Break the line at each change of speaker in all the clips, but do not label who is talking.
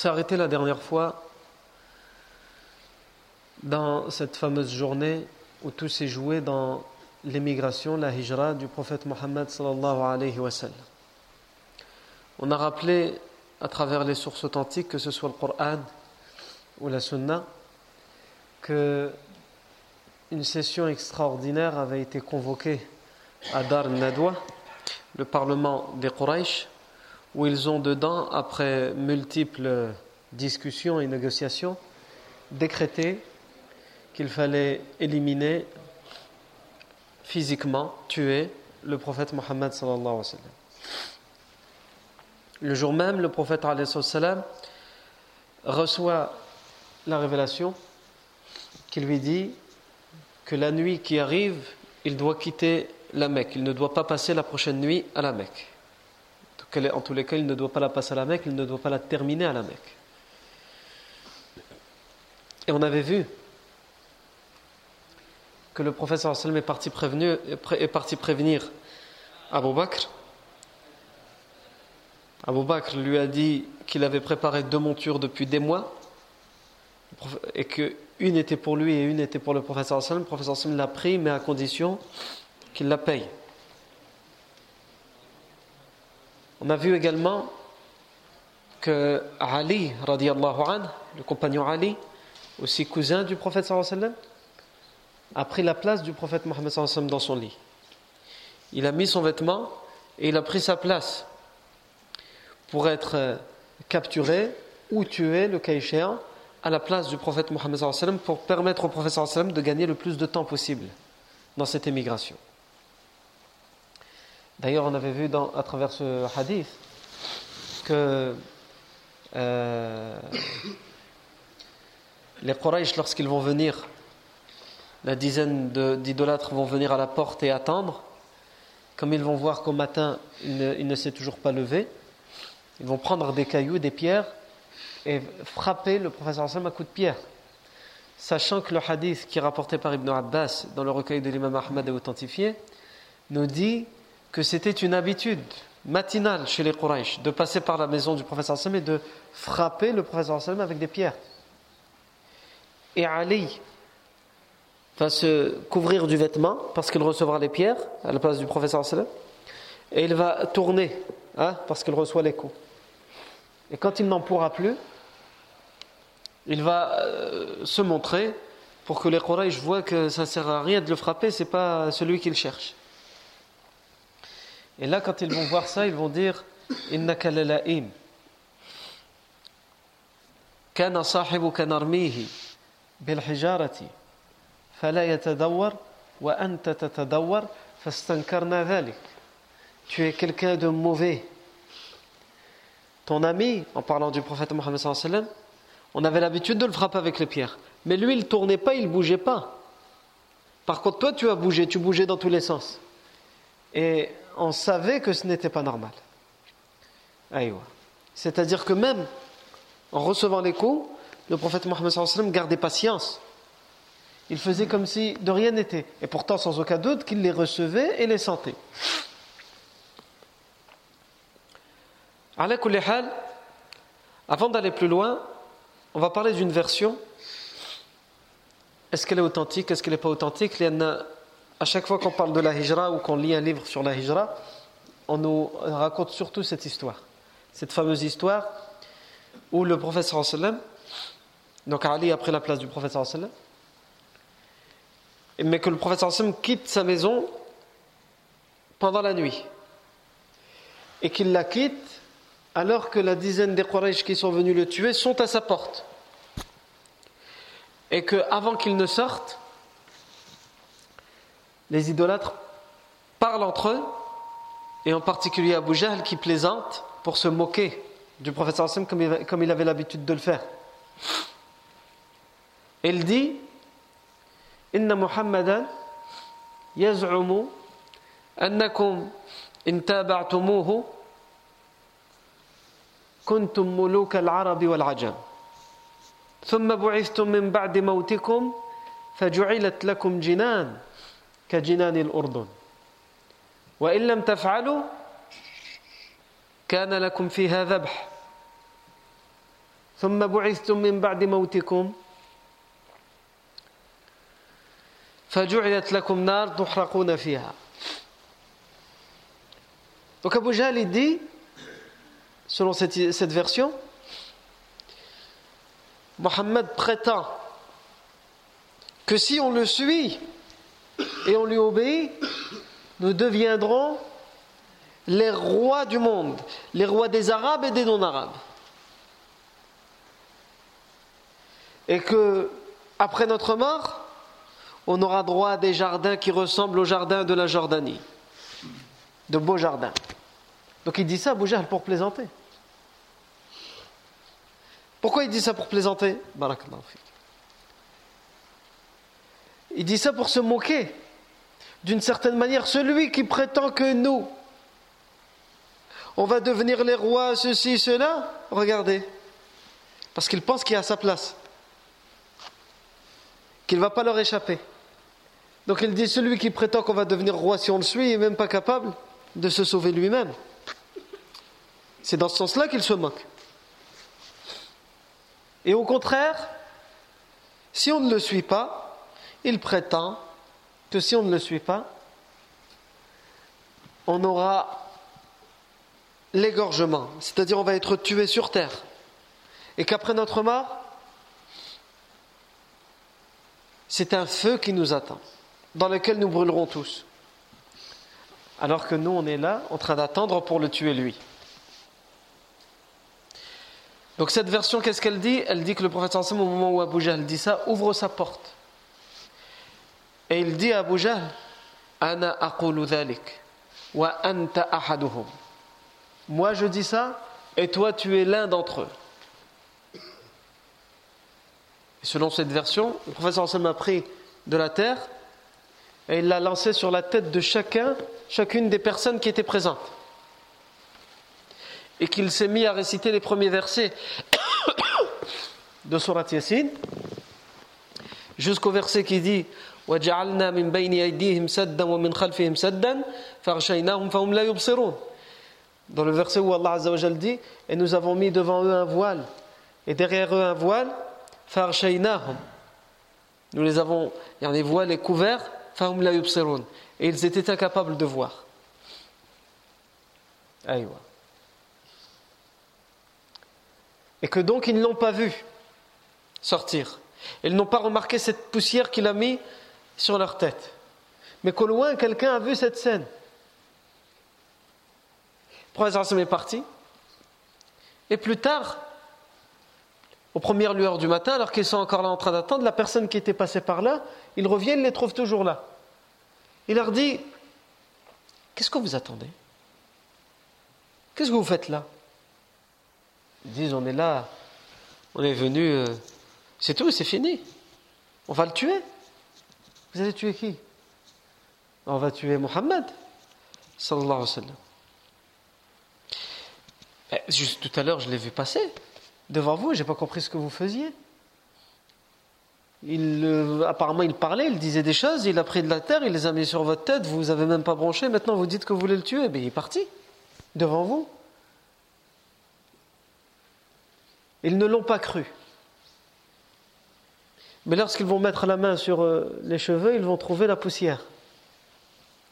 s'est arrêté la dernière fois dans cette fameuse journée où tout s'est joué dans l'émigration, la hijra du prophète Mohammed sallallahu alayhi wa sallam. On a rappelé à travers les sources authentiques, que ce soit le Coran ou la Sunna, que une session extraordinaire avait été convoquée à Dar Nadwa, le parlement des Quraysh, où ils ont dedans, après multiples discussions et négociations, décrété qu'il fallait éliminer physiquement, tuer le prophète Mohammed. Le jour même, le prophète reçoit la révélation qui lui dit que la nuit qui arrive, il doit quitter la Mecque. Il ne doit pas passer la prochaine nuit à la Mecque. En tous les cas, il ne doit pas la passer à la Mecque, il ne doit pas la terminer à la Mecque. Et on avait vu que le prophète est parti, prévenu, est parti prévenir Abu Bakr. Abu Bakr lui a dit qu'il avait préparé deux montures depuis des mois et qu'une était pour lui et une était pour le professeur Le professeur l'a pris, mais à condition qu'il la paye. On a vu également que Ali, an, le compagnon Ali, aussi cousin du prophète sallam, a pris la place du prophète Mohammed sallam dans son lit. Il a mis son vêtement et il a pris sa place pour être capturé ou tué, le cas échéant, à la place du prophète Mohammed sallam pour permettre au prophète sallam de gagner le plus de temps possible dans cette émigration. D'ailleurs, on avait vu à travers ce hadith que euh, les Quraysh, lorsqu'ils vont venir, la dizaine d'idolâtres vont venir à la porte et attendre. Comme ils vont voir qu'au matin, il ne, s'est toujours pas levé, ils vont prendre des cailloux, des pierres et frapper le professeur Hassan à coups de pierre. Sachant que le hadith qui est rapporté par Ibn Abbas dans le recueil de l'imam Ahmad est authentifié, nous dit que c'était une habitude matinale chez les Quraysh de passer par la maison du professeur Hassan et de frapper le professeur Hassan avec des pierres. Et Ali va se couvrir du vêtement parce qu'il recevra les pierres à la place du professeur sallam et il va tourner hein, parce qu'il reçoit les coups. Et quand il n'en pourra plus, il va euh, se montrer pour que les Quraysh voient que ça ne sert à rien de le frapper, c'est pas celui qu'il cherche. Et là, quand ils vont voir ça, ils vont dire Innaka lala'im. Tu es quelqu'un de mauvais. Ton ami, en parlant du prophète Mohammed on avait l'habitude de le frapper avec les pierres. Mais lui, il ne tournait pas, il ne bougeait pas. Par contre, toi, tu as bougé, tu bougeais dans tous les sens. Et on savait que ce n'était pas normal. C'est-à-dire que même en recevant les coups, le prophète Mohammed gardait patience. Il faisait comme si de rien n'était. Et pourtant, sans aucun doute, qu'il les recevait et les sentait. Avant d'aller plus loin, on va parler d'une version. Est-ce qu'elle est authentique? Est-ce qu'elle n'est pas authentique? À chaque fois qu'on parle de la hijra ou qu'on lit un livre sur la hijra, on nous raconte surtout cette histoire. Cette fameuse histoire où le prophète sallam, donc Ali a pris la place du prophète sallam, mais que le prophète sallam quitte sa maison pendant la nuit et qu'il la quitte alors que la dizaine des Quraysh qui sont venus le tuer sont à sa porte. Et qu'avant qu'il ne sorte, les idolâtres parlent entre eux, et en particulier Abu Jahl qui plaisante pour se moquer du prophète sallam comme il avait l'habitude de le faire. Il dit Inna Muhammadan yaz'umu annakum in taba'tumuhu كنتم ملوك العرب والعجم ثم بعثتم من بعد موتكم فجعلت لكم جنان كجنان الأردن. وإن لم تفعلوا كان لكم فيها ذبح. ثم بعثتم من بعد موتكم. فجعلت لكم نار تحرقون فيها. Donc Abu Jahl dit selon cette, cette version, Mohammed prétend que si on le suit et on lui obéit, nous deviendrons les rois du monde, les rois des Arabes et des non-Arabes. Et que, après notre mort, on aura droit à des jardins qui ressemblent aux jardins de la Jordanie, de beaux jardins. Donc il dit ça Abu pour plaisanter. Pourquoi il dit ça pour plaisanter? Il dit ça pour se moquer. D'une certaine manière, celui qui prétend que nous, on va devenir les rois, ceci, cela, regardez. Parce qu'il pense qu'il a sa place. Qu'il ne va pas leur échapper. Donc il dit, celui qui prétend qu'on va devenir roi si on le suit, n'est même pas capable de se sauver lui-même. C'est dans ce sens-là qu'il se moque. Et au contraire, si on ne le suit pas, il prétend que si on ne le suit pas, on aura l'égorgement, c'est-à-dire on va être tué sur terre, et qu'après notre mort, c'est un feu qui nous attend, dans lequel nous brûlerons tous. Alors que nous, on est là, en train d'attendre pour le tuer lui. Donc cette version, qu'est-ce qu'elle dit? Elle dit que le prophète au moment où Abu Jahl dit ça, ouvre sa porte. Et il dit à Abu Jahl, Ana aqulu wa anta ahaduhum. Moi je dis ça, et toi tu es l'un d'entre eux. Et selon cette version, le prophète a pris de la terre et il l'a lancé sur la tête de chacun, chacune des personnes qui étaient présentes et qu'il s'est mis à réciter les premiers versets de Surat Yasin jusqu'au verset qui dit Dans le verset où Allah dit Et nous avons mis devant eux un voile et derrière eux un voile Nous les avons, des voiles et couverts et ils étaient incapables de voir. Aïwa et que donc ils ne l'ont pas vu sortir. Ils n'ont pas remarqué cette poussière qu'il a mis sur leur tête. Mais qu'au loin, quelqu'un a vu cette scène. Le professeur est parti. Et plus tard, aux premières lueurs du matin, alors qu'ils sont encore là en train d'attendre, la personne qui était passée par là, ils reviennent, les trouvent toujours là. Il leur dit Qu'est-ce que vous attendez? Qu'est-ce que vous faites là? Ils disent on est là, on est venu, euh, c'est tout, c'est fini. On va le tuer. Vous allez tuer qui? On va tuer Mohammed, sallallahu. Eh, juste tout à l'heure, je l'ai vu passer. devant vous, j'ai pas compris ce que vous faisiez. Il, euh, apparemment, il parlait, il disait des choses, il a pris de la terre, il les a mis sur votre tête, vous avez même pas bronché, maintenant vous dites que vous voulez le tuer, mais il est parti, devant vous. Ils ne l'ont pas cru. Mais lorsqu'ils vont mettre la main sur euh, les cheveux, ils vont trouver la poussière.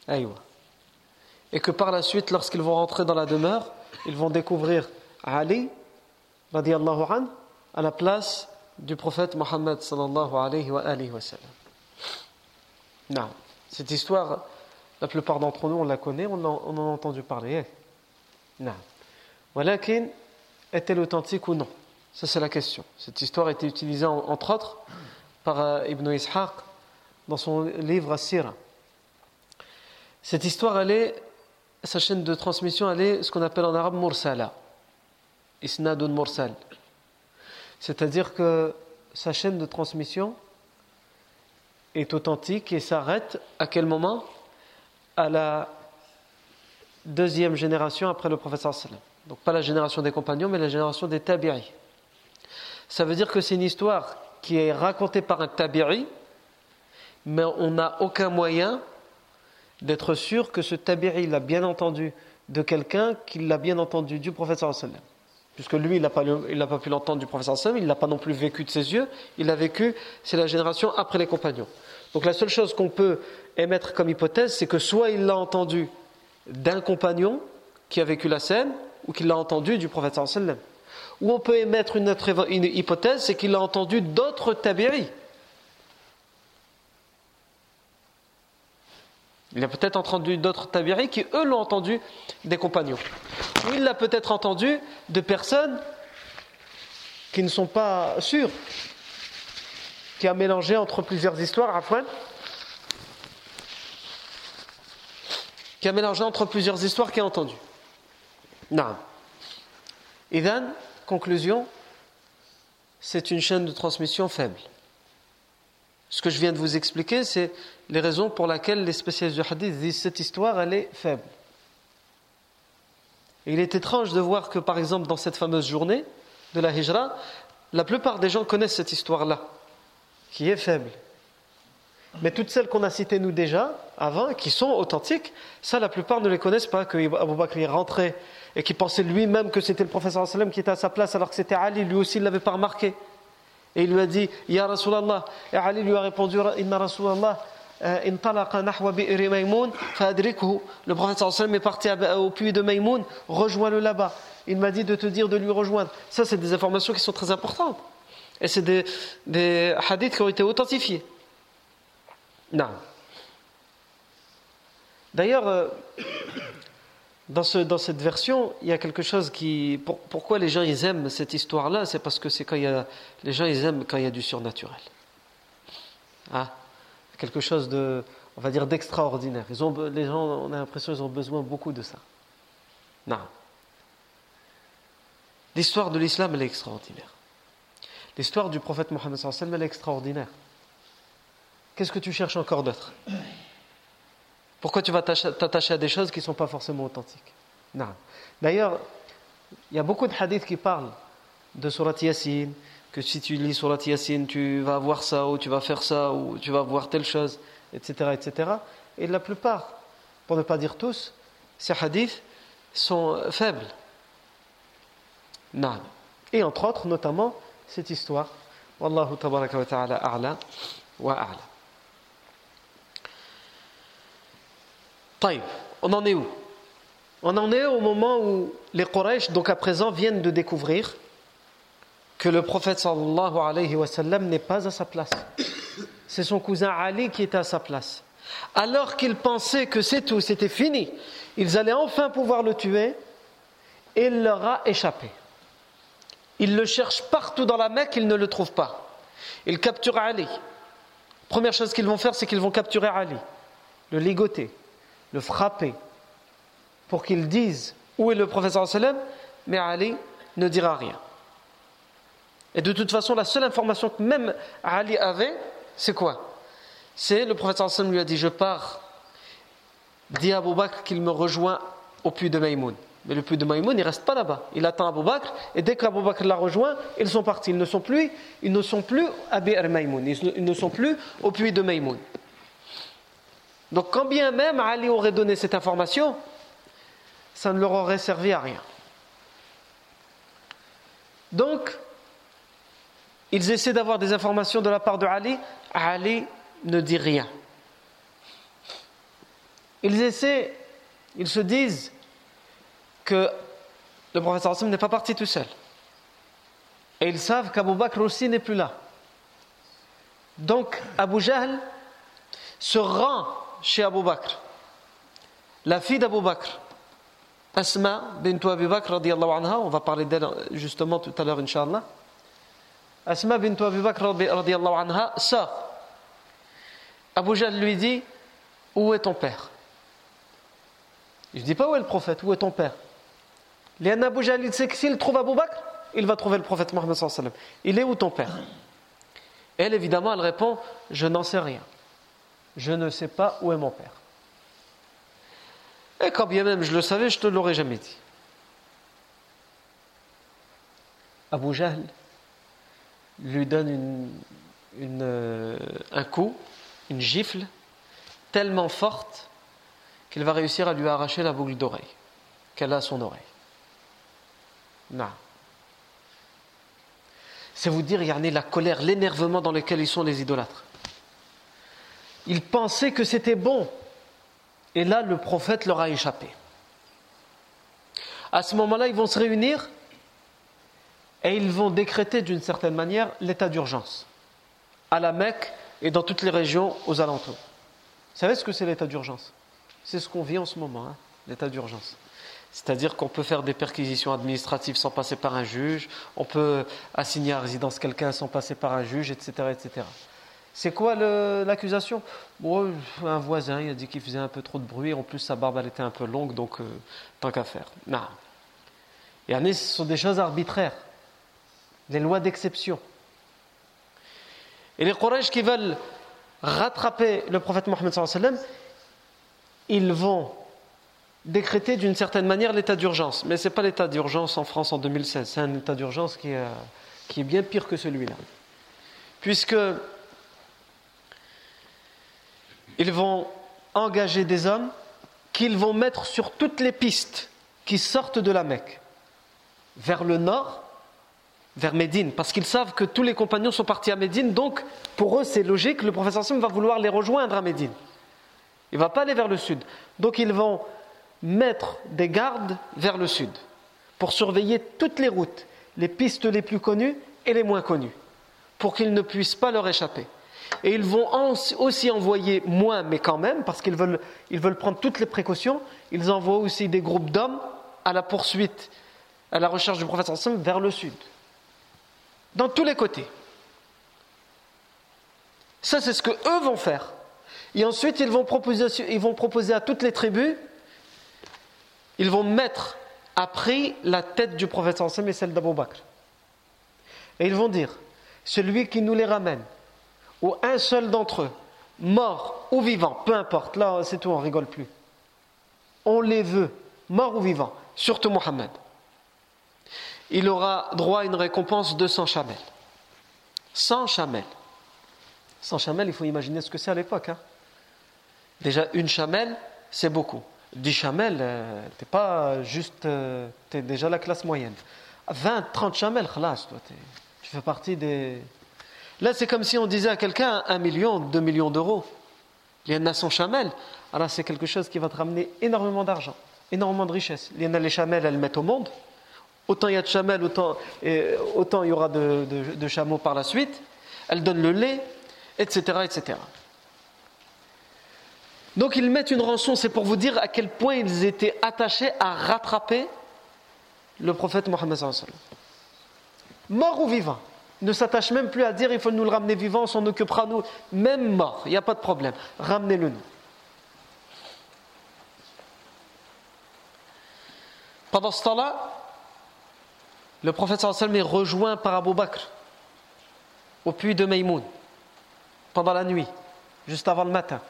Et que par la suite, lorsqu'ils vont rentrer dans la demeure, ils vont découvrir Ali, radiallahu an, à la place du prophète Mohammed sallallahu alayhi wa, alayhi wa sallam. Non. Cette histoire, la plupart d'entre nous, on la connaît, on en, on en a entendu parler. Non. Voilà est-elle authentique ou non? Ça, c'est la question. Cette histoire a été utilisée, entre autres, par euh, Ibn Ishaq dans son livre As-Sira. Cette histoire, sa chaîne de transmission, elle est ce qu'on appelle en arabe mursala. Isnadun mursal. C'est-à-dire que sa chaîne de transmission est authentique et s'arrête à quel moment? À la deuxième génération après le professeur sallam. Donc pas la génération des compagnons, mais la génération des tabi'i. Ça veut dire que c'est une histoire qui est racontée par un tabi'i, mais on n'a aucun moyen d'être sûr que ce tabi'i l'a bien entendu de quelqu'un qui l'a bien entendu du professeur sallam puisque lui, il n'a pas, pas, pu l'entendre du professeur Sam, il n'a pas non plus vécu de ses yeux, il l'a vécu, c'est la génération après les compagnons. Donc la seule chose qu'on peut émettre comme hypothèse, c'est que soit il l'a entendu d'un compagnon qui a vécu la scène, ou qu'il l'a entendu du professeur sallam. Ou on peut émettre une hypothèse, c'est qu'il l'a entendu d'autres tabi'i. Il a peut-être entendu d'autres tabiri qui, eux, l'ont entendu des compagnons. Ou il l'a peut-être entendu de personnes qui ne sont pas sûres, qui a mélangé entre plusieurs histoires, Afwan, qui a mélangé entre plusieurs histoires qu'il a entendues. Non. Idan, conclusion, c'est une chaîne de transmission faible. Ce que je viens de vous expliquer, c'est les raisons pour lesquelles les spécialistes du hadith disent cette histoire, est faible. Il est étrange de voir que, par exemple, dans cette fameuse journée de la Hijra, la plupart des gens connaissent cette histoire-là, qui est faible. Mais toutes celles qu'on a citées nous déjà, avant, qui sont authentiques, ça, la plupart ne les connaissent pas, que Abu Bakr est rentré et qui pensait lui-même que c'était le professeur sallam qui était à sa place alors que c'était Ali, lui aussi il ne l'avait pas remarqué. Et il lui a dit, Ya Rasulallah. Et Ali lui a répondu, Inna Rasulallah. Euh, le prophète est parti au puits de Maïmoun, rejoins-le là-bas. Il m'a dit de te dire de lui rejoindre. Ça, c'est des informations qui sont très importantes. Et c'est des hadiths qui ont été authentifiés. Non. D'ailleurs, euh, dans, ce, dans, cette version, il y a quelque chose qui. pourquoi les gens ils aiment cette histoire-là C'est parce que c'est quand il y a. Les gens ils aiment quand il y a du surnaturel. Ah, quelque chose de. On va dire d'extraordinaire. Ils ont, les gens, on a l'impression qu'ils ont besoin beaucoup de ça. Non. L'histoire de l'islam, elle est extraordinaire. L'histoire du prophète Mohammed elle est extraordinaire. Qu'est-ce que tu cherches encore d'autre? Pourquoi tu vas t'attacher à des choses qui ne sont pas forcément authentiques? D'ailleurs, il y a beaucoup de hadiths qui parlent de Surat Yasin, que si tu lis Surat Yasin, tu vas voir ça, ou tu vas faire ça, ou tu vas voir telle chose, etc. etc. Et la plupart, pour ne pas dire tous, ces hadiths sont faibles. Et entre autres, notamment, cette histoire. Wallahu tabaraka wa ta'ala a'la wa. On en est où? On en est au moment où les Quraysh, donc à présent, viennent de découvrir que le prophète sallallahu alayhi wa n'est pas à sa place. C'est son cousin Ali qui est à sa place. Alors qu'ils pensaient que c'est tout, c'était fini, ils allaient enfin pouvoir le tuer, il leur a échappé. Ils le cherchent partout dans la Mecque, ils ne le trouvent pas. Ils capturent Ali. Première chose qu'ils vont faire, c'est qu'ils vont capturer Ali, le ligoter, le frapper pour qu'il dise où est le professeur sallam, mais Ali ne dira rien. Et de toute façon, la seule information que même Ali avait, c'est quoi? C'est le professeur sallam lui a dit Je pars, dis à Bakr qu'il me rejoint au puits de Maïmoun. Mais le puits de Maïmoun, il reste pas là-bas. Il attend Abu Bakr, et dès qu'Abu Bakr l'a rejoint, ils sont partis. Ils ne sont plus, ils ne sont plus à Bir Maïmoun, ils ne sont plus au puits de Maïmoun. Donc quand bien même Ali aurait donné cette information, ça ne leur aurait servi à rien. Donc, ils essaient d'avoir des informations de la part de Ali. Ali ne dit rien. Ils essaient, ils se disent que le professeur n'est pas parti tout seul. Et ils savent qu'Abu Bakr aussi n'est plus là. Donc Abu Jahl se rend chez Abu Bakr. La fille d'Abu Bakr, Asma bint Abu Bakr, anha, on va parler d'elle justement tout à l'heure, Inch'Allah. Asma bint Abu Bakr, anha, sort. Abu Jahl lui dit Où est ton père? Je ne dis pas où est le prophète, où est ton père? Léon Abu Jahl, il sait s'il trouve Abu Bakr, il va trouver le prophète Mohammed. Il est où ton père? Elle, évidemment, elle répond Je n'en sais rien. Je ne sais pas où est mon père. Et quand bien même je le savais, je ne te l'aurais jamais dit. Abu Jahl lui donne euh, un coup, une gifle, tellement forte qu'il va réussir à lui arracher la boucle d'oreille qu'elle a à son oreille. Non. C'est vous dire, a la colère, l'énervement dans lequel ils sont les idolâtres. Ils pensaient que c'était bon. Et là, le prophète leur a échappé. À ce moment-là, ils vont se réunir et ils vont décréter d'une certaine manière l'état d'urgence à la Mecque et dans toutes les régions aux alentours. Vous savez ce que c'est l'état d'urgence? C'est ce qu'on vit en ce moment, hein, l'état d'urgence. C'est-à-dire qu'on peut faire des perquisitions administratives sans passer par un juge, on peut assigner à résidence quelqu'un sans passer par un juge, etc. etc. C'est quoi l'accusation? Un voisin, il a dit qu'il faisait un peu trop de bruit, en plus sa barbe elle était un peu longue, donc euh, tant qu'à faire. Non. Et ce sont des choses arbitraires, des lois d'exception. Et les Quraysh qui veulent rattraper le prophète Mohammed, ils vont décréter d'une certaine manière l'état d'urgence. Mais ce n'est pas l'état d'urgence en France en 2016, c'est un état d'urgence qui, qui est bien pire que celui-là. Puisque ils vont engager des hommes qu'ils vont mettre sur toutes les pistes qui sortent de la Mecque, vers le nord, vers Médine, parce qu'ils savent que tous les compagnons sont partis à Médine, donc pour eux c'est logique, le professeur Sim va vouloir les rejoindre à Médine. Il ne va pas aller vers le sud. Donc ils vont mettre des gardes vers le sud pour surveiller toutes les routes, les pistes les plus connues et les moins connues, pour qu'ils ne puissent pas leur échapper. Et ils vont aussi envoyer moins, mais quand même, parce qu'ils veulent, ils veulent prendre toutes les précautions, ils envoient aussi des groupes d'hommes à la poursuite, à la recherche du prophète vers le sud, dans tous les côtés. Ça, c'est ce que eux vont faire. Et ensuite, ils vont proposer, ils vont proposer à toutes les tribus ils vont mettre à prix la tête du prophète et celle d'Abou Bakr. Et ils vont dire, celui qui nous les ramène, ou un seul d'entre eux, mort ou vivant, peu importe, là c'est tout, on rigole plus. On les veut, mort ou vivant, surtout Mohammed. Il aura droit à une récompense de 100 chamelles. 100 chamelles. 100 chamelles, il faut imaginer ce que c'est à l'époque. Hein. Déjà, une chamelle, c'est beaucoup. 10 chamelles, euh, t'es pas juste, euh, tu es déjà la classe moyenne. 20, 30 chamelles, khlas, toi, tu fais partie des. Là, c'est comme si on disait à quelqu'un 1 million, 2 millions d'euros. Il y en a 100 chamelles. Alors, c'est quelque chose qui va te ramener énormément d'argent, énormément de richesse. Il y en a les chamelles, elles mettent au monde. Autant il y a de chamelles, autant, autant il y aura de, de chameaux par la suite. Elles donnent le lait, etc., etc. Donc ils mettent une rançon, c'est pour vous dire à quel point ils étaient attachés à rattraper le prophète Mohammed. Mort ou vivant? Ne s'attachent même plus à dire il faut nous le ramener vivant, on s'en occupera nous. Même mort, il n'y a pas de problème. Ramenez-le nous. Pendant ce temps-là, le prophète sallam est rejoint par Abu Bakr au puits de Maïmoun pendant la nuit, juste avant le matin.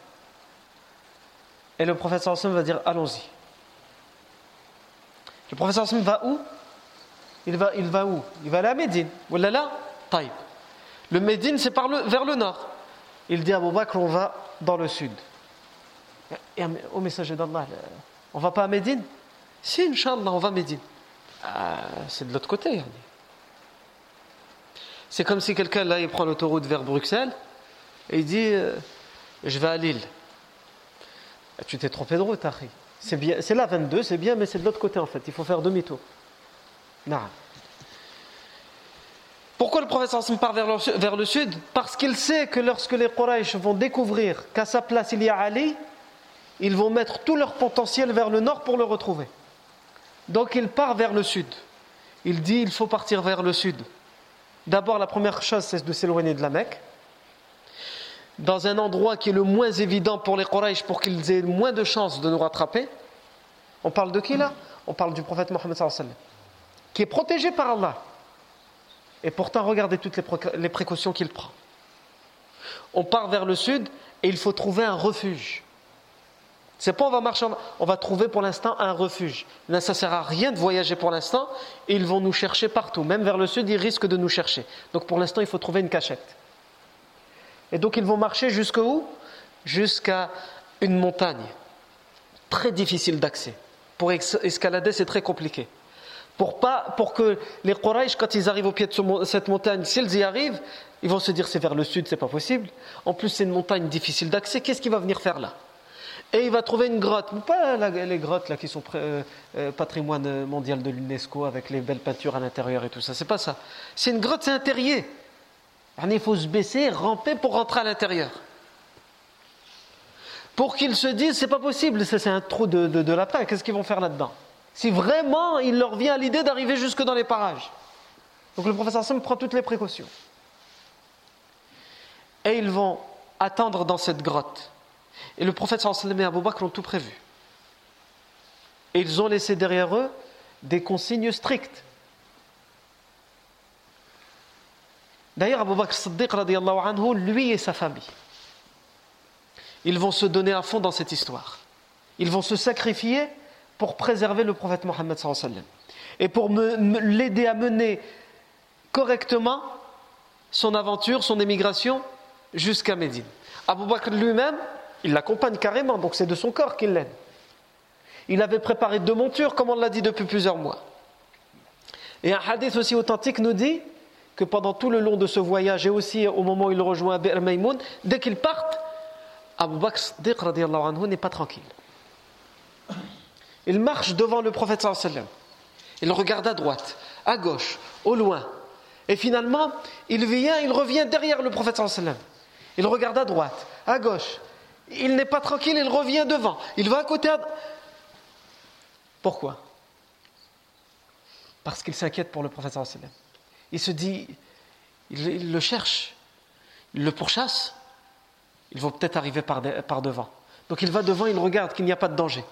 Et le prophète sallam va dire Allons-y. Le professeur va où? Il va, il va où? Il va à Médine. Voilà là Taïb. Le Médine, c'est vers le nord. Il dit à Abu Bakr, on va dans le sud. Et au messager d'Allah, on va pas à Médine? Si, Inch'Allah, on va à Médine. Ah, c'est de l'autre côté. C'est comme si quelqu'un, là, il prend l'autoroute vers Bruxelles et il dit euh, Je vais à Lille. Ah, tu t'es trompé de route, Harry. C'est bien, c'est là 22, c'est bien, mais c'est de l'autre côté en fait. Il faut faire demi-tour. Non. Pourquoi le professeur part vers le, vers le sud? Parce qu'il sait que lorsque les Quraysh vont découvrir qu'à sa place il y a Ali, ils vont mettre tout leur potentiel vers le nord pour le retrouver. Donc il part vers le sud. Il dit il faut partir vers le sud. D'abord, la première chose, c'est de s'éloigner de la Mecque dans un endroit qui est le moins évident pour les Quraysh pour qu'ils aient moins de chances de nous rattraper. On parle de qui là? On parle du prophète Mohammed qui est protégé par Allah. Et pourtant, regardez toutes les précautions qu'il prend. On part vers le sud et il faut trouver un refuge. C'est pas on va marcher, on va trouver pour l'instant un refuge. Là, ça sert à rien de voyager pour l'instant. Et ils vont nous chercher partout, même vers le sud, ils risquent de nous chercher. Donc pour l'instant, il faut trouver une cachette. Et donc ils vont marcher jusqu'où Jusqu'à une montagne. Très difficile d'accès. Pour escalader, c'est très compliqué. Pour, pas, pour que les Quraysh, quand ils arrivent au pied de cette montagne, s'ils y arrivent, ils vont se dire c'est vers le sud, c'est pas possible. En plus, c'est une montagne difficile d'accès. Qu'est-ce qu'il va venir faire là? Et il va trouver une grotte, pas les grottes là qui sont euh, euh, patrimoine mondial de l'UNESCO avec les belles peintures à l'intérieur et tout ça. C'est pas ça. C'est une grotte, c'est un terrier. Il faut se baisser, ramper pour rentrer à l'intérieur. Pour qu'ils se disent, c'est pas possible, c'est un trou de, de, lapin, qu'est-ce qu'ils vont faire là-dedans? Si vraiment il leur vient l'idée d'arriver jusque dans les parages. Donc le professeur Sam prend toutes les précautions. Et ils vont attendre dans cette grotte. Et le prophète sallam et Abu Bakr ont tout prévu. Et ils ont laissé derrière eux des consignes strictes. D'ailleurs, Abu Bakr Siddiq, anhu, lui et sa famille, ils vont se donner à fond dans cette histoire. Ils vont se sacrifier pour préserver le prophète Mohammed et pour l'aider à mener correctement son aventure, son émigration jusqu'à Médine. Abu Bakr lui-même, il l'accompagne carrément, donc c'est de son corps qu'il l'aide. Il avait préparé deux montures, comme on l'a dit depuis plusieurs mois. Et un hadith aussi authentique nous dit que pendant tout le long de ce voyage et aussi au moment où il rejoint Bir Maïmoun, dès qu'ils partent, Abu Bakr n'est pas tranquille. Il marche devant le prophète sallam. Il regarde à droite, à gauche, au loin. Et finalement, il vient, il revient derrière le prophète sallam. Il regarde à droite, à gauche. Il n'est pas tranquille, il revient devant. Il va à côté. Pourquoi? Parce qu'il s'inquiète pour le prophète sallam il se dit, il, le cherche, il le pourchasse, il va peut-être arriver par, par devant. Donc il va devant, il regarde qu'il n'y a pas de danger.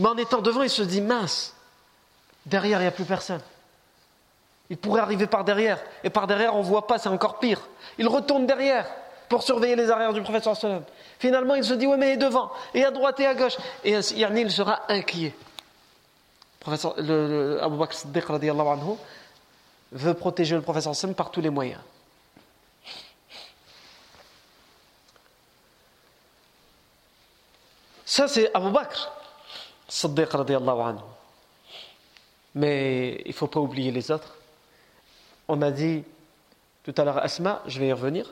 Mais en étant devant, il se dit, mince, derrière, il n'y a plus personne. Il pourrait arriver par derrière. Et par derrière, on ne voit pas, c'est encore pire. Il retourne derrière pour surveiller les arrières du prophète sallam. Finalement, il se dit, oui, mais il est devant, et à droite et à gauche. Et ainsi, il sera inquiet. Le, Abu Bakr Siddiq, anhu, veut protéger le professeur Sam par tous les moyens. Ça, c'est Abu Bakr, Siddiq radiallahu anhu. Mais il ne faut pas oublier les autres. On a dit tout à l'heure Asma, je vais y revenir.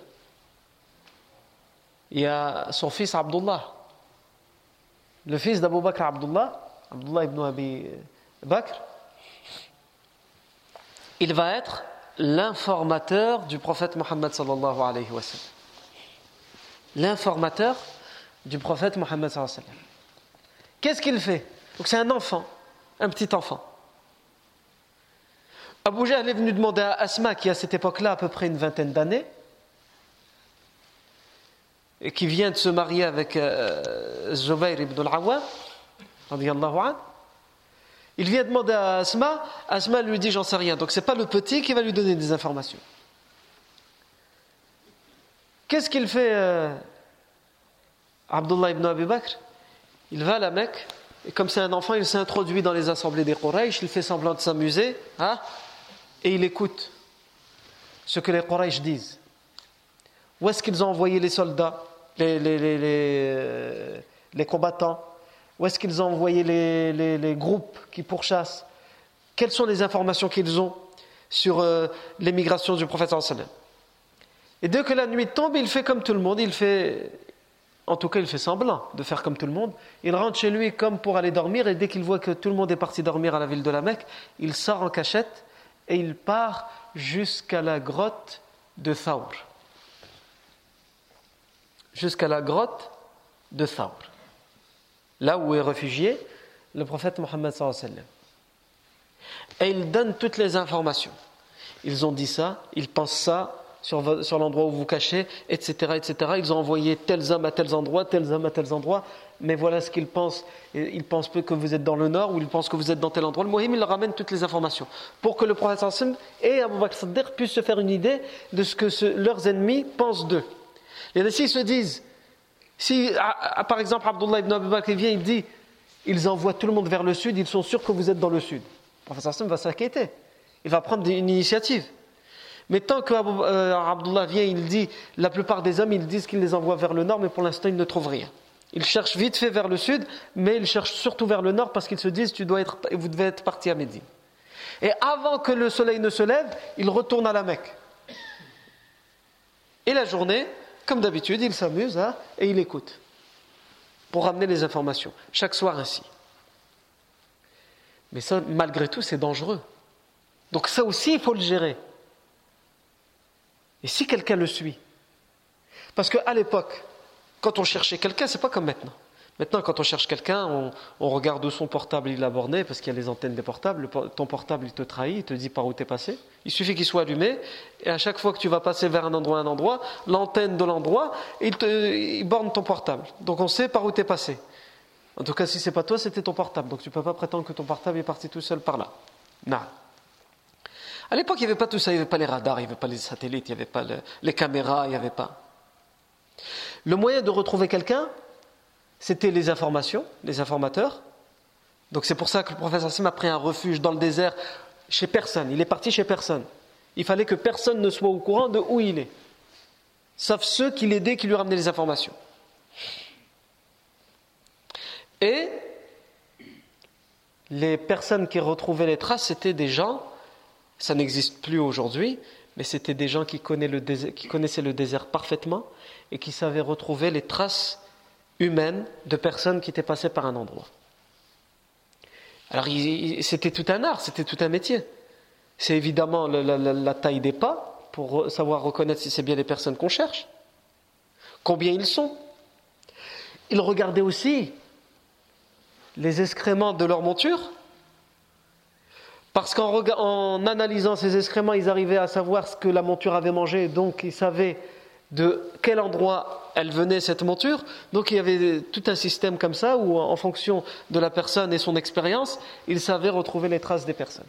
Il y a son fils Abdullah. Le fils d'Abu Bakr Abdullah, Abdullah ibn Abi Bakr, il va être l'informateur du prophète Mohammed sallallahu alayhi wa sallam. L'informateur du prophète Mohammed sallallahu alayhi wa sallam. Qu'est-ce qu'il fait Donc c'est un enfant, un petit enfant. Abu Jahl est venu demander à Asma, qui à cette époque-là à peu près une vingtaine d'années, et qui vient de se marier avec euh, ibn al-Awwam, il vient demander à Asma, Asma lui dit j'en sais rien. Donc ce n'est pas le petit qui va lui donner des informations. Qu'est-ce qu'il fait euh, Abdullah ibn Abi Bakr? Il va à la Mecque Et comme c'est un enfant, il s'est introduit dans les assemblées des Quraysh, il fait semblant de s'amuser, hein, et il écoute ce que les Quraysh disent. Où est-ce qu'ils ont envoyé les soldats, les, les, combattants? Où est-ce qu'ils ont envoyé les, groupes qui pourchassent? Quelles sont les informations qu'ils ont sur euh, l'émigration du prophète Et dès que la nuit tombe, il fait comme tout le monde, il fait, en tout cas il fait semblant de faire comme tout le monde, il rentre chez lui comme pour aller dormir, et dès qu'il voit que tout le monde est parti dormir à la ville de la Mecque, il sort en cachette et il part jusqu'à la grotte de Thawr jusqu'à la grotte de Thawr, là où est réfugié le prophète Mohammed Et ils donnent toutes les informations. Ils ont dit ça, ils pensent ça sur, l'endroit où vous cachez, etc., etc. Ils ont envoyé tels hommes à tels endroits, tels hommes à tels endroits, mais voilà ce qu'ils pensent. Ils pensent peu que vous êtes dans le nord ou ils pensent que vous êtes dans tel endroit. Le Mohim, il leur ramène toutes les informations pour que le prophète et Abu Bakr Sadr puissent se faire une idée de ce que leurs ennemis pensent d'eux. Et s'ils se disent, si par exemple Abdullah ibn Abi Bakr vient, il dit, ils envoient tout le monde vers le sud, ils sont sûrs que vous êtes dans le sud. Le professeur va s'inquiéter, il va prendre une initiative. Mais tant que euh, Abdullah vient, il dit, la plupart des hommes, ils disent qu'ils les envoient vers le nord, mais pour l'instant, ils ne trouvent rien. Ils cherchent vite fait vers le sud, mais ils cherchent surtout vers le nord parce qu'ils se disent, tu dois être, vous devez être parti à Médine. Et avant que le soleil ne se lève, ils retournent à la Mecque. Et la journée, comme d'habitude, il s'amuse hein, et il écoute pour ramener les informations. Chaque soir ainsi. Mais ça, malgré tout, c'est dangereux. Donc ça aussi, il faut le gérer. Et si quelqu'un le suit? Parce qu'à l'époque, quand on cherchait quelqu'un, c'est pas comme maintenant. Maintenant, quand on cherche quelqu'un, on, regarde où son portable il a borné, parce qu'il y a les antennes des portables. ton portable, il te trahit, il te dit par où tu es passé. Il suffit qu'il soit allumé, et à chaque fois que tu vas passer vers un endroit, un endroit, l'antenne de l'endroit, il, te, borne ton portable. Donc on sait par où tu es passé. En tout cas, si c'est pas toi, c'était ton portable. Donc tu ne peux pas prétendre que ton portable est parti tout seul par là. Non. À l'époque, il n'y avait pas tout ça. Il n'y avait pas les radars, il n'y avait pas les satellites, il n'y avait pas les caméras, il n'y avait pas. Le moyen de retrouver quelqu'un, c'était les informations, les informateurs. Donc c'est pour ça que le professeur Sim a pris un refuge dans le désert chez personne. Il est parti chez personne. Il fallait que personne ne soit au courant de où il est, sauf ceux qui l'aidaient, qui lui ramenaient les informations. Et les personnes qui retrouvaient les traces, c'était des gens, ça n'existe plus aujourd'hui, mais c'était des gens qui, connaissaient le désert parfaitement et qui savaient retrouver les traces humaine de personnes qui étaient passées par un endroit. Alors c'était tout un art, c'était tout un métier. C'est évidemment la, taille des pas pour savoir reconnaître si c'est bien les personnes qu'on cherche, combien ils sont. Ils regardaient aussi les excréments de leur monture, parce qu'en analysant ces excréments, ils arrivaient à savoir ce que la monture avait mangé, donc ils savaient de quel endroit elle venait cette monture. Donc il y avait tout un système comme ça où en fonction de la personne et son expérience, il savait retrouver les traces des personnes.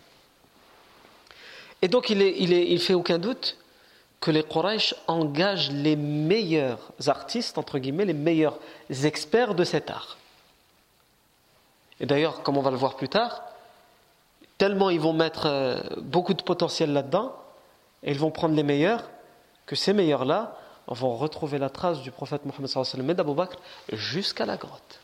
Et donc il, est, fait aucun doute que les Quraysh engagent les meilleurs artistes, entre guillemets, les meilleurs experts de cet art. Et d'ailleurs, comme on va le voir plus tard, tellement ils vont mettre euh, beaucoup de potentiel là-dedans, et ils vont prendre les meilleurs, que ces meilleurs-là vont retrouver la trace du prophète Mohammed et d'Abu Bakr jusqu'à la grotte.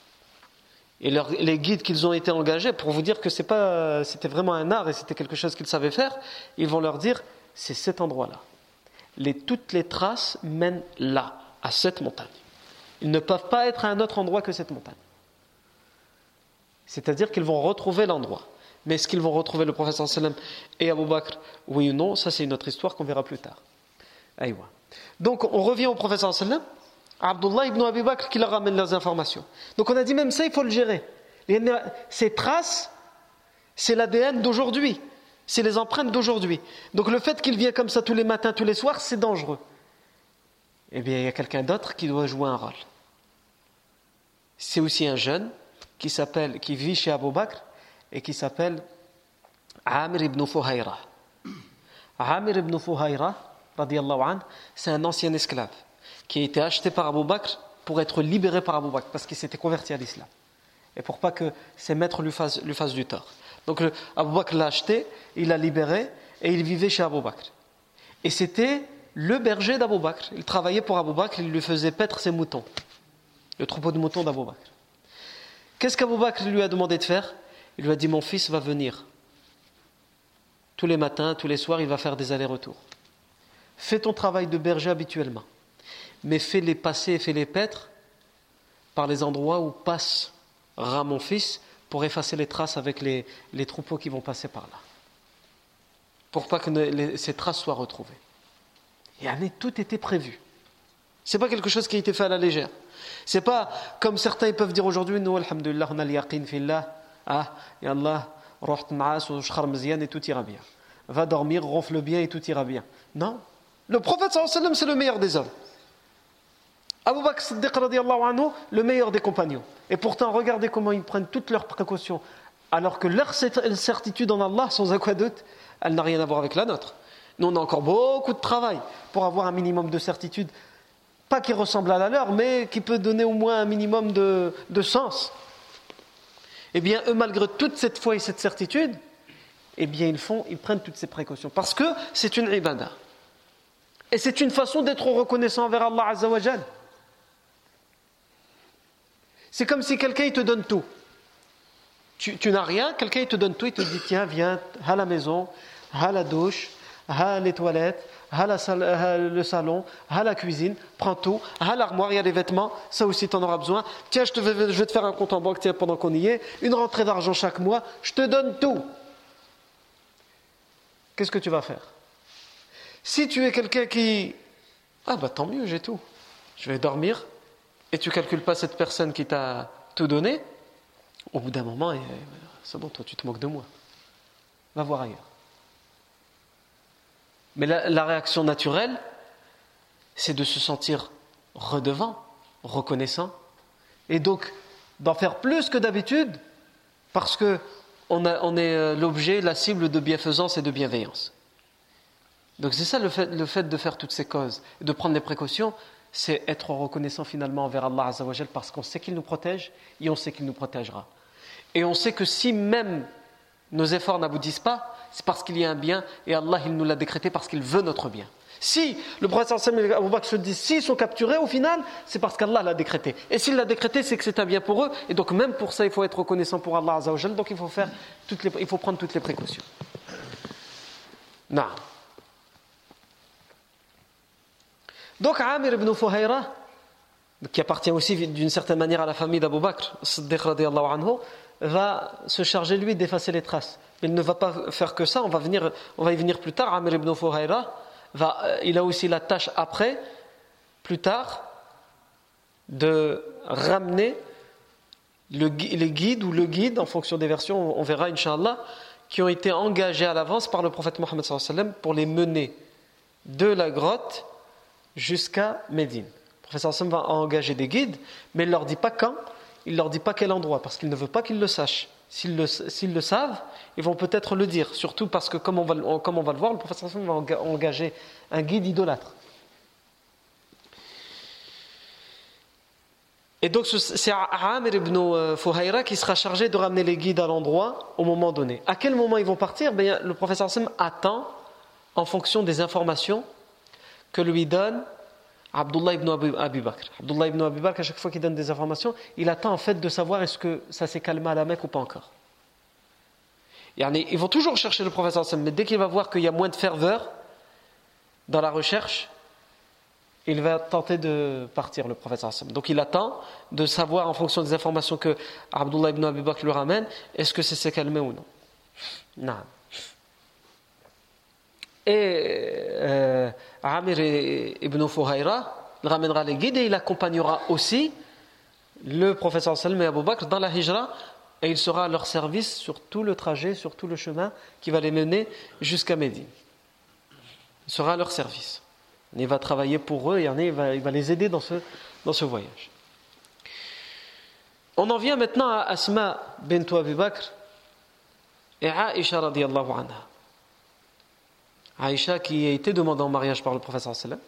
Et les guides qu'ils ont été engagés, pour vous dire que c'était vraiment un art et c'était quelque chose qu'ils savaient faire, ils vont leur dire c'est cet endroit-là. toutes les traces mènent là, à cette montagne. Ils ne peuvent pas être à un autre endroit que cette montagne. C'est-à-dire qu'ils vont retrouver l'endroit. Mais est-ce qu'ils vont retrouver le prophète et Abu Bakr Oui ou non Ça, c'est une autre histoire qu'on verra plus tard. Aïwa. Donc on revient au professeur sallam, Abdullah ibn Abi Bakr qui leur ramène leurs informations. Donc on a dit même ça, il faut le gérer. Ces traces, c'est l'ADN d'aujourd'hui, c'est les empreintes d'aujourd'hui. Donc le fait qu'il vienne comme ça tous les matins, tous les soirs, c'est dangereux. Eh bien, il y a quelqu'un d'autre qui doit jouer un rôle. C'est aussi un jeune qui s'appelle, qui vit chez Abu Bakr et qui s'appelle Amir ibn Fuhayra. Amir ibn Fuhayra, c'est un ancien esclave qui a été acheté par Abu Bakr pour être libéré par Abu Bakr parce qu'il s'était converti à l'islam. et pour pas que ses maîtres lui fassent, lui fassent du tort. Donc Abu Bakr l'a acheté, il l'a libéré et il vivait chez Abu Bakr. Et c'était le berger d'Abu Bakr. Il travaillait pour Abu Bakr, il lui faisait paître ses moutons, le troupeau de moutons d'Abu Bakr. Qu'est-ce qu'Abu Bakr lui a demandé de faire? Il lui a dit Mon fils va venir. Tous les matins, tous les soirs, il va faire des allers-retours. Fais ton travail de berger habituellement, mais fais-les passer et fais-les paître par les endroits où passera mon fils pour effacer les traces avec les, troupeaux qui vont passer par là. Pour pas que ces traces soient retrouvées. Et année, tout était prévu. C'est pas quelque chose qui a été fait à la légère. C'est pas comme certains peuvent dire aujourd'hui, nous, alhamdulillah, ah, et Allah, et tout ira bien. Va dormir, ronfle bien et tout ira bien. Non. Le prophète sallam, c'est le meilleur des hommes. Abu Bakr Siddiq anhu, le meilleur des compagnons. Et pourtant, regardez comment ils prennent toutes leurs précautions. Alors que leur certitude en Allah, sans aucun doute, elle n'a rien à voir avec la nôtre. Nous, on a encore beaucoup de travail pour avoir un minimum de certitude. Pas qui ressemble à la leur, mais qui peut donner au moins un minimum de, sens. Eh bien, eux, malgré toute cette foi et cette certitude, eh bien, ils font, ils prennent toutes ces précautions. Parce que c'est une ibadah. Et c'est une façon d'être reconnaissant envers Allah Azzawajal. C'est comme si quelqu'un te donne tout. Tu, tu n'as rien, quelqu'un te donne tout, il te dit tiens, viens à la maison, à la douche, à les toilettes, à, le salon, à la cuisine, prends tout, à l'armoire, il y a les vêtements, ça aussi tu en auras besoin. Tiens, je, te vais, je vais te faire un compte en banque tiens, pendant qu'on y est, une rentrée d'argent chaque mois, je te donne tout. Qu'est-ce que tu vas faire? Si tu es quelqu'un qui... Ah bah tant mieux, j'ai tout. Je vais dormir, et tu calcules pas cette personne qui t'a tout donné, au bout d'un moment, eh, c'est bon, toi tu te moques de moi. Va voir ailleurs. Mais la, réaction naturelle, c'est de se sentir redevant, reconnaissant, et donc d'en faire plus que d'habitude, parce que on, est euh, l'objet, la cible de bienfaisance et de bienveillance. Donc c'est ça le fait, de faire toutes ces causes, de prendre des précautions, c'est être reconnaissant finalement envers Allah Azzawajal parce qu'on sait qu'il nous protège et on sait qu'il nous protégera. Et on sait que si même nos efforts n'aboutissent pas, c'est parce qu'il y a un bien et Allah il nous l'a décrété parce qu'il veut notre bien. Si le prophète Abu Bakr se disent s'ils sont capturés au final, c'est parce qu'Allah l'a décrété. Et s'il l'a décrété, c'est que c'est un bien pour eux. Et donc même pour ça, il faut être reconnaissant pour Allah Azzawajal. Donc il faut, faire toutes les, il faut prendre toutes les précautions. Non. Donc Amir ibn Fuhayra, qui appartient aussi d'une certaine manière à la famille d'Abu Bakr, anhu, va se charger lui d'effacer les traces. Il ne va pas faire que ça, on va, venir, on va y venir plus tard. Amir ibn Fuhayra, va, euh, il a aussi la tâche après, plus tard, de ramener le, les guides ou le guide, en fonction des versions, on verra, Inch'Allah, qui ont été engagés à l'avance par le prophète Mohammed pour les mener de la grotte jusqu'à Médine. Le Sam va engager des guides, mais il ne leur dit pas quand, il ne leur dit pas quel endroit, parce qu'il ne veut pas qu'ils le sachent. S'ils le, savent, ils vont peut-être le dire, surtout parce que, comme on va, comme on va le voir, le professeur va engager un guide idolâtre. Et donc c'est Amir ibn euh, Fuhayra qui sera chargé de ramener les guides à l'endroit au moment donné. À quel moment ils vont partir? Ben, Le professeur Sam attend en fonction des informations que lui donne Abdullah ibn Abi Bakr. Abdullah ibn Abi Bakr, à chaque fois qu'il donne des informations, il attend en fait de savoir est-ce que ça s'est calmé à la Mecque ou pas encore. Ils vont toujours chercher le professeur mais dès qu'il va voir qu'il y a moins de ferveur dans la recherche, il va tenter de partir, le professeur Donc il attend de savoir en fonction des informations que Abdullah ibn Abi Bakr lui ramène, est-ce que ça s'est calmé ou non. Non. Et euh, Amir ibn Fuhayra ramènera les guides et il accompagnera aussi le professeur Salm et Abu Bakr dans la hijra et il sera à leur service sur tout le trajet, sur tout le chemin qui va les mener jusqu'à Médine. Il sera à leur service. Il va travailler pour eux et il va, il les aider dans ce, voyage. On en vient maintenant à Asma bint Abu Bakr et Aisha radiallahu anha. Aïcha qui a été demandée en mariage par le professeur prophète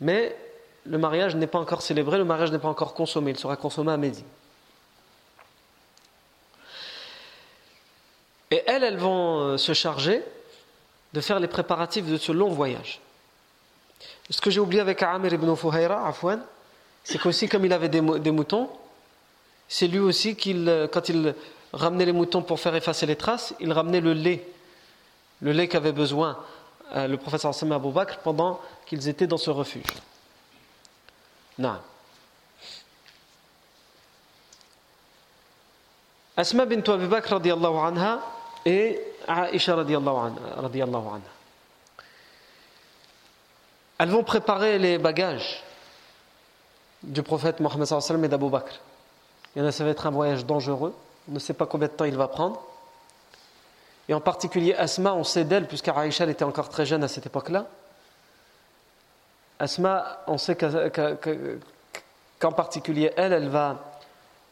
mais le mariage n'est pas encore célébré, le mariage n'est pas encore consommé, il sera consommé à Médine. Et elles, elles vont euh, se charger de faire les préparatifs de ce long voyage. Ce que j'ai oublié avec Amir ibn Fouhaira, Afwan, c'est qu'aussi comme il avait des, moutons, c'est lui aussi qu'il, euh, quand il ramenait les moutons pour faire effacer les traces, il ramenait le lait le lait qu'avait besoin euh, le professeur Sam Abou Bakr pendant qu'ils étaient dans ce refuge. Non. Asma bint Abi Bakr radiallahu anha et Aisha radiallahu anha. Elles vont préparer les bagages du prophète Mohammed et d'Abu Bakr. Il y en a, ça va être un voyage dangereux. On ne sait pas combien de temps il va prendre. Et en particulier Asma, on sait d'elle, puisque Aïcha était encore très jeune à cette époque-là. Asma, on sait qu'en particulier elle, elle va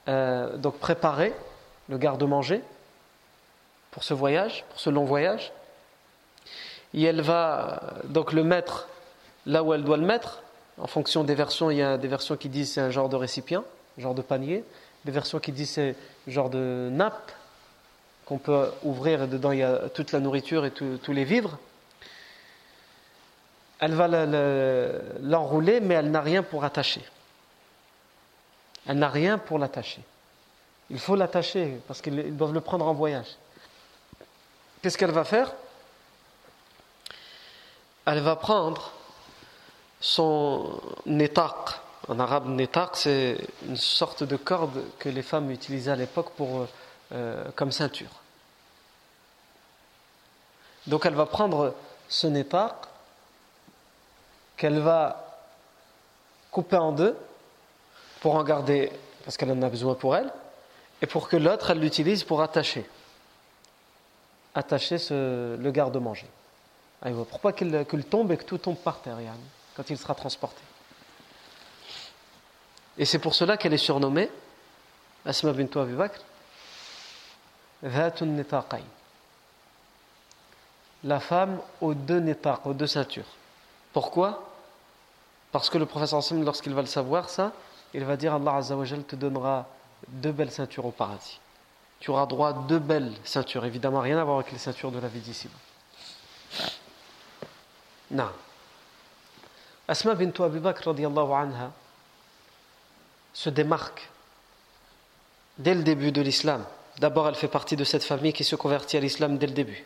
euh, donc préparer le garde-manger pour ce voyage, pour ce long voyage. Et elle va euh, donc le mettre là où elle doit le mettre. En fonction des versions, il y a des versions qui disent c'est un genre de récipient, genre de panier, des versions qui disent c'est genre de nappe qu'on peut ouvrir et dedans il y a toute la nourriture et tous les vivres. Elle va l'enrouler, mais elle n'a rien pour attacher. Elle n'a rien pour l'attacher. Il faut l'attacher parce qu'ils doivent le prendre en voyage. Qu'est-ce qu'elle va faire? Elle va prendre son netaq. En arabe, netaq, c'est une sorte de corde que les femmes utilisaient à l'époque euh, comme ceinture. Donc elle va prendre ce netaq qu'elle va couper en deux pour en garder, parce qu'elle en a besoin pour elle, et pour que l'autre, elle l'utilise pour attacher. Attacher le garde-manger. Pour pas qu'il tombe et que tout tombe par terre, quand il sera transporté? Et c'est pour cela qu'elle est surnommée Asma bint Abi Bakr la femme aux deux netaq, aux deux ceintures. Pourquoi? Parce que le professeur lorsqu'il va le savoir, ça, il va dire Allah Azzawajal te donnera deux belles ceintures au paradis. Tu auras droit à deux belles ceintures. Évidemment, rien à voir avec les ceintures de la vie d'ici. Non. Asma bint Abi Bakr anha se démarque dès le début de l'islam. D'abord, elle fait partie de cette famille qui se convertit à l'islam dès le début.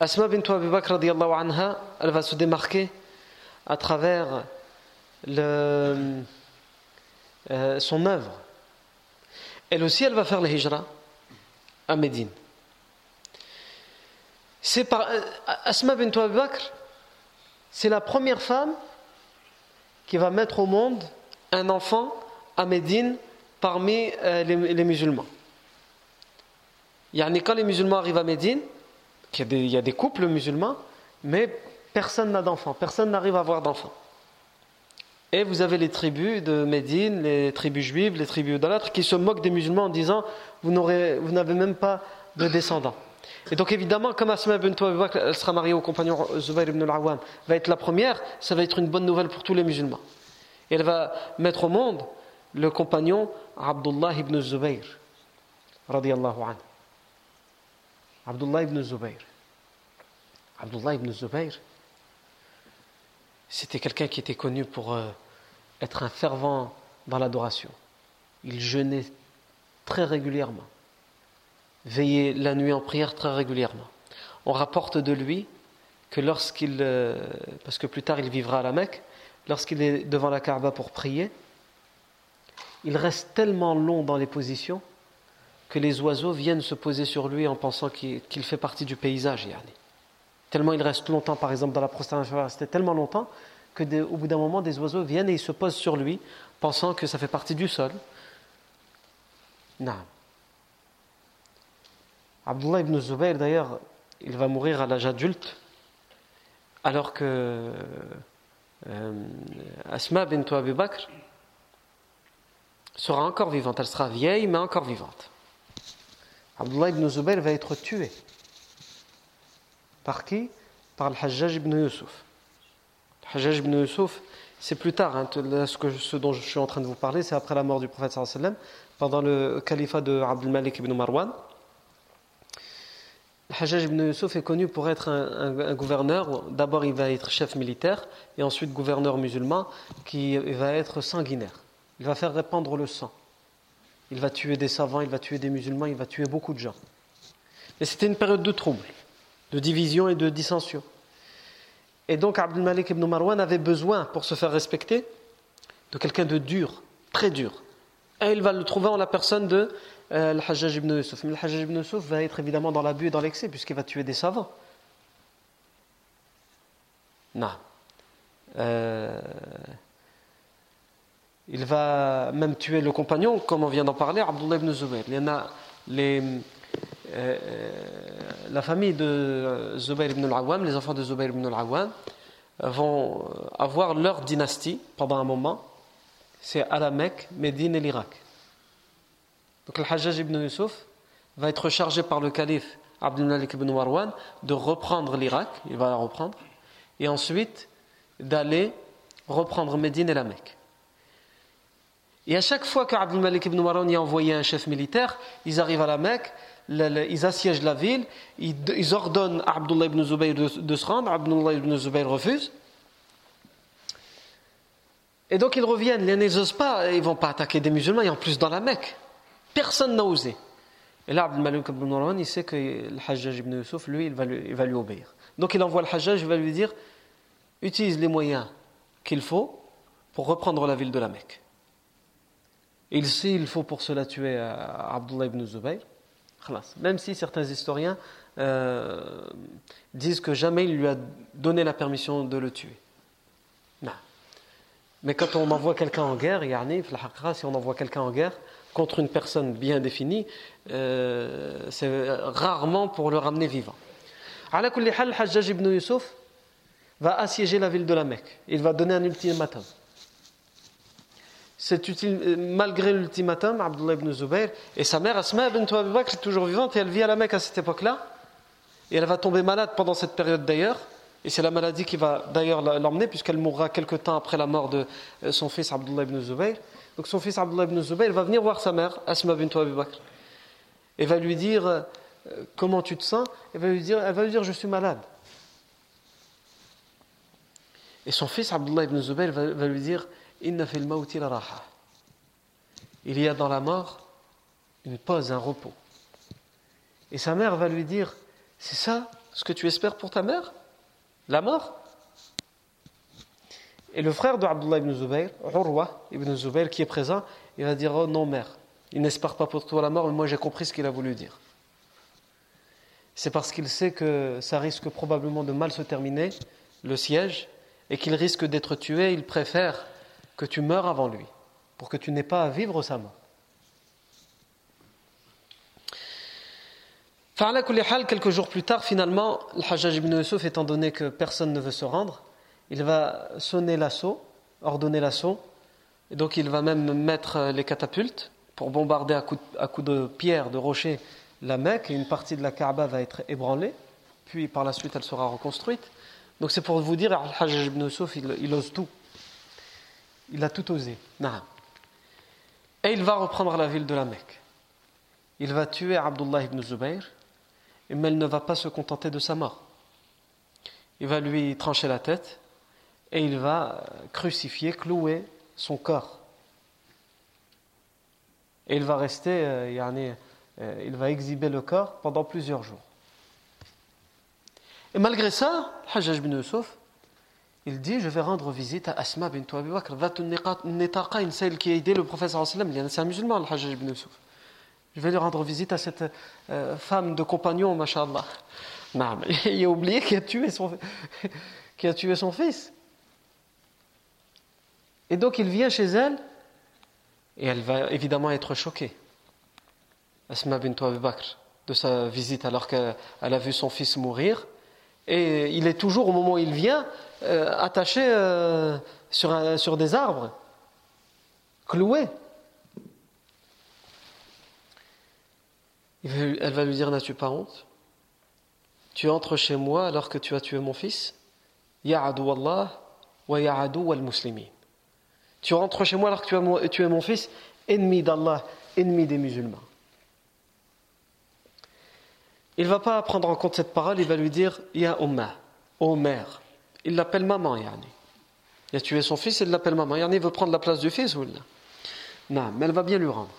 Asma bint Abi Bakr anha, elle va se démarquer à travers euh, son œuvre. Elle aussi, elle va faire le hijra à Médine. Euh, Asma bint Abi Bakr, c'est la première femme qui va mettre au monde un enfant à Médine parmi euh, les, les, musulmans. quand les musulmans arrivent à Médine, il y, a des, couples musulmans, mais personne n'a d'enfants, personne n'arrive à avoir d'enfants. Et vous avez les tribus de Médine, les tribus juives, les tribus idolâtres, qui se moquent des musulmans en disant Vous n'avez même pas de descendants. Et donc évidemment, comme Asma bint elle sera mariée au compagnon Zubayr ibn al-Awwam, va être la première, ça va être une bonne nouvelle pour tous les musulmans. Et elle va mettre au monde le compagnon Abdullah ibn Zubayr, radiallahu anhu. Abdullah ibn Zubayr. Abdullah ibn Zubayr, c'était quelqu'un qui était connu pour euh, être un fervent dans l'adoration. Il jeûnait très régulièrement, veillait la nuit en prière très régulièrement. On rapporte de lui que lorsqu'il, euh, parce que plus tard il vivra à la Mecque, lorsqu'il est devant la Kaaba pour prier, il reste tellement long dans les positions que les oiseaux viennent se poser sur lui en pensant qu'il fait partie du paysage. Tellement il reste longtemps, par exemple, dans la prosternation, c'était tellement longtemps que au bout d'un moment, des oiseaux viennent et ils se posent sur lui, pensant que ça fait partie du sol. Non. Abdullah ibn Zubayr, d'ailleurs, il va mourir à l'âge adulte, alors que euh, Asma bint Abi Bakr sera encore vivante. Elle sera vieille, mais encore vivante. Abdullah ibn Zubayr va être tué. Par qui? Par le Hajjaj ibn Yusuf. Le Hajjaj ibn Yusuf, c'est plus tard. Hein, ce, dont je suis en train de vous parler, c'est après la mort du prophète sallam, pendant le califat de Abdul Malik ibn Marwan. Hajjaj ibn Yusuf est connu pour être un, gouverneur. D'abord, il va être chef militaire et ensuite gouverneur musulman qui va être sanguinaire. Il va faire répandre le sang. Il va tuer des savants, il va tuer des musulmans, il va tuer beaucoup de gens. Mais c'était une période de trouble, de division et de dissension. Et donc Abdul Malik ibn Marwan avait besoin, pour se faire respecter, de quelqu'un de dur, très dur. Et il va le trouver en la personne de euh, Al-Hajjaj ibn Yusuf. Mais ibn Yusuf va être évidemment dans l'abus et dans l'excès, puisqu'il va tuer des savants. Non. Euh, il va même tuer le compagnon, comme on vient d'en parler, Abdullah ibn Zubayr. Les, euh, la famille de Zubayr ibn al-Awwam, les enfants de Zubayr ibn al-Awwam, vont avoir leur dynastie pendant un moment. C'est à la Mecque, Médine et l'Irak. Donc le Hajjaj ibn Yusuf va être chargé par le calife Abdul Malik ibn Marwan de reprendre l'Irak, il va la reprendre, et ensuite d'aller reprendre Médine et la Mecque. Et à chaque fois qu'Abdul Malik ibn Marwan y a envoyé un chef militaire, ils arrivent à la Mecque, ils assiègent la ville, ils, ordonnent à Abdullah ibn Zubayr de, se rendre, Abdullah ibn Zubayr refuse. Et donc ils reviennent, ils n'osent pas, ils ne vont pas attaquer des musulmans, et en plus dans la Mecque. Personne n'a osé. Et là, Abdul Malik ibn Marwan, il sait que le Hajjaj ibn Yusuf, lui il, va lui, il va lui obéir. Donc il envoie le Hajjaj, il va lui dire utilise les moyens qu'il faut pour reprendre la ville de la Mecque. Il sait il faut pour cela tuer euh, Abdullah ibn Zubayr. Même si certains historiens euh, disent que jamais il lui a donné la permission de le tuer. Non. Mais quand on envoie quelqu'un en guerre, si on envoie quelqu'un en guerre, contre une personne bien définie, euh, c'est rarement pour le ramener vivant. Hajjaj ibn Yusuf va assiéger la ville de la Mecque. Il va donner un ultimatum. Malgré l'ultimatum, Abdullah ibn Zubayr et sa mère Asma ibn Abi Bakr est toujours vivante et elle vit à la Mecque à cette époque-là. Et elle va tomber malade pendant cette période d'ailleurs. Et c'est la maladie qui va d'ailleurs l'emmener puisqu'elle mourra quelque temps après la mort de euh, son fils Abdullah ibn Zubayr. Donc son fils Abdullah ibn Zubayr va venir voir sa mère, Asma bint Abi Bakr, et va lui dire euh, comment tu te sens? Elle va lui dire, elle va lui dire je suis malade. Et son fils Abdullah ibn Zubayr va, lui dire Il y a dans la mort une pause, un repos. Et sa mère va lui dire C'est ça ce que tu espères pour ta mère? La mort? Et le frère de Abdullah ibn Zubayr, Urwa ibn Zubayr, qui est présent, il va dire Oh non, mère, il n'espère pas pour toi la mort, mais moi j'ai compris ce qu'il a voulu dire. C'est parce qu'il sait que ça risque probablement de mal se terminer, le siège, et qu'il risque d'être tué, il préfère que tu meurs avant lui, pour que tu n'aies pas à vivre sa mort. Quelques jours plus tard, finalement, le Hajjaj ibn Yusuf, étant donné que personne ne veut se rendre, il va sonner l'assaut, ordonner l'assaut, et donc il va même mettre les catapultes pour bombarder à coups de, pierre, de rocher la Mecque, et une partie de la Kaaba va être ébranlée, puis par la suite elle sera reconstruite. Donc c'est pour vous dire, Al-Hajjaj ibn Yusuf, il, ose tout. Il a tout osé. Et il va reprendre la ville de la Mecque. Il va tuer Abdullah ibn Zubayr, mais il ne va pas se contenter de sa mort. Il va lui trancher la tête, et il va crucifier, clouer son corps. Et il va rester, euh, euh, il va exhiber le corps pendant plusieurs jours. Et malgré ça, Hajjaj bin Yusuf, il dit Je vais rendre visite à Asma bint Abi Bakr, celle qui a aidé le professeur c'est un musulman, le Hajjaj bin Yusuf. Je vais lui rendre visite à cette euh, femme de compagnon, mashallah. Il a oublié qu'il a tué son, a tué son fils. Et donc il vient chez elle et elle va évidemment être choquée. Asma bint Abi Bakr de sa visite alors qu'elle a vu son fils mourir. Et il est toujours, au moment où il vient, euh, attaché euh, sur, sur des arbres, cloué. Elle va lui dire N'as-tu pas honte? Tu entres chez moi alors que tu as tué mon fils? Allah wa al muslimin. Tu rentres chez moi alors que tu es mon, fils, ennemi d'Allah, ennemi des musulmans. Il ne va pas prendre en compte cette parole, il va lui dire Ya Umma, ô mère. Il l'appelle maman, Yani. Il a tué son fils, il l'appelle maman. Yani veut prendre la place du fils ou Non, mais elle va bien lui rendre.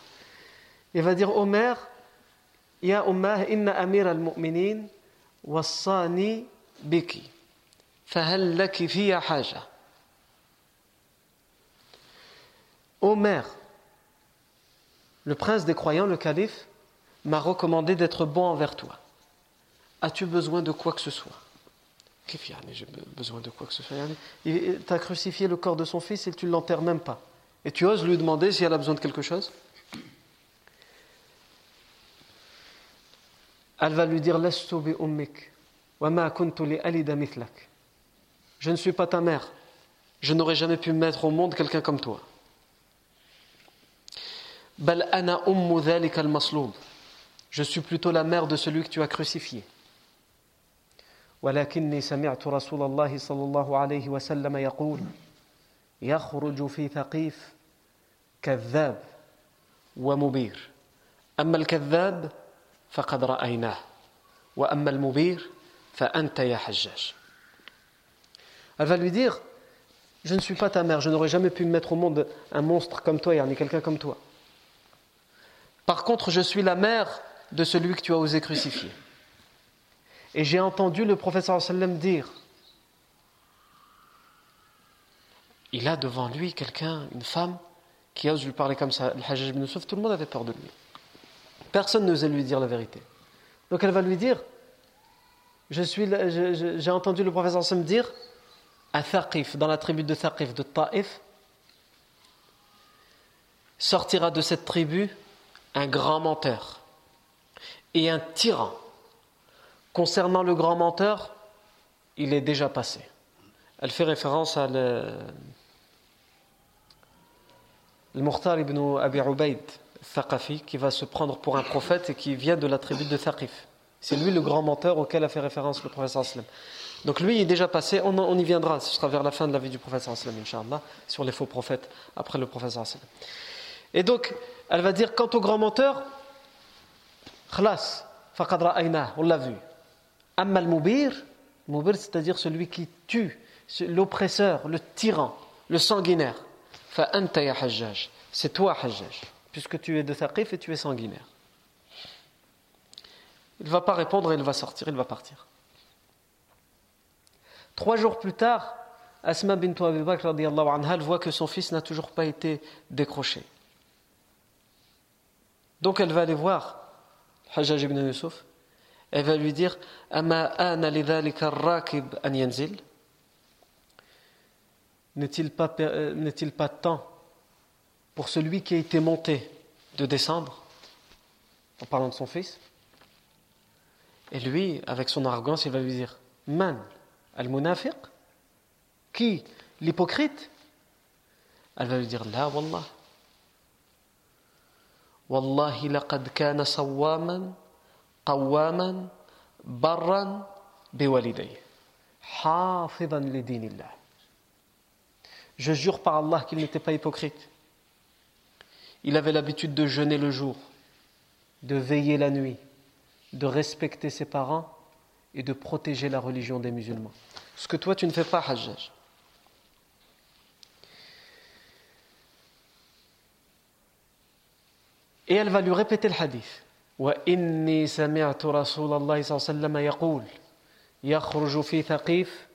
Il va dire Ô mère, Ya Umma, inna amir al-mu'minin wassani biki. Fahal laki fiya haja. Ô mère, le prince des croyants, le calife, m'a recommandé d'être bon envers toi. As-tu besoin de quoi que ce soit? J'ai besoin de quoi que ce soit. Tu as crucifié le corps de son fils et tu ne l'enterres même pas. Et tu oses lui demander si elle a besoin de quelque chose? Elle va lui dire Je ne suis pas ta mère. Je n'aurais jamais pu mettre au monde quelqu'un comme toi. Je suis plutôt la mère de celui que tu as crucifié. ولكني سمعت رسول الله صلى الله عليه وسلم يقول يخرج في ثقيف كذاب ومبير أما الكذاب فقد رأيناه وأما المبير فأنت يا حجاج Elle va lui dire Je ne suis pas ta mère, je n'aurais jamais pu mettre au monde un monstre comme toi, yani quelqu'un comme toi. Par contre, je suis la mère de celui que tu as osé crucifier. Et j'ai entendu le professeur sallam dire il a devant lui quelqu'un, une femme, qui ose lui parler comme ça. Le Hajjaj ibn tout le monde avait peur de lui. Personne n'osait lui dire la vérité. Donc elle va lui dire j'ai entendu le professeur sallam dire à Thaqif, dans la tribu de Thaqif, de Taif, sortira de cette tribu un grand menteur et un tyran. Concernant le grand menteur, il est déjà passé. Elle fait référence à le, le Mukhtar ibn Abi Ubaid, Thaqafi, qui va se prendre pour un prophète et qui vient de la tribu de Thaqif. C'est lui le grand menteur auquel a fait référence le professeur Aslam. Donc lui il est déjà passé, on, y viendra, ce sera vers la fin de la vie du professeur Aslam, Inch'Allah, sur les faux prophètes après le professeur Aslam. Et donc, elle va dire quant au grand menteur, khlas, faqad on l'a vu. Amma al-mubir, mubir c'est-à-dire celui qui tue, l'oppresseur, le tyran, le sanguinaire. Fa anta ya hajjaj, c'est toi hajjaj, puisque tu es de Thaqif et tu es sanguinaire. Il ne va pas répondre, il va sortir, il va partir. Trois jours plus tard, Asma bint Abi Bakr anha, voit que son fils n'a toujours pas été décroché. Donc elle va aller voir Hajjaj ibn Yusuf. Elle va lui dire N'est-il pas, euh, n'est-il pas temps pour celui qui a été monté de descendre En parlant de son fils? Et lui, avec son arrogance, il va lui dire Man, al-munafiq Qui? L'hypocrite? Elle va lui dire La wallah. Wallahi laqad kana sawwaman قواما برا بوالديه حافظا لدين الله Je jure par Allah qu'il n'était pas hypocrite. Il avait l'habitude de jeûner le jour, de veiller la nuit, de respecter ses parents et de protéger la religion des musulmans. Ce que toi tu ne fais pas, Hajjaj. Et elle va lui répéter le hadith. وإني سمعت رسول الله صلى الله عليه وسلم يقول يخرج في ثقيف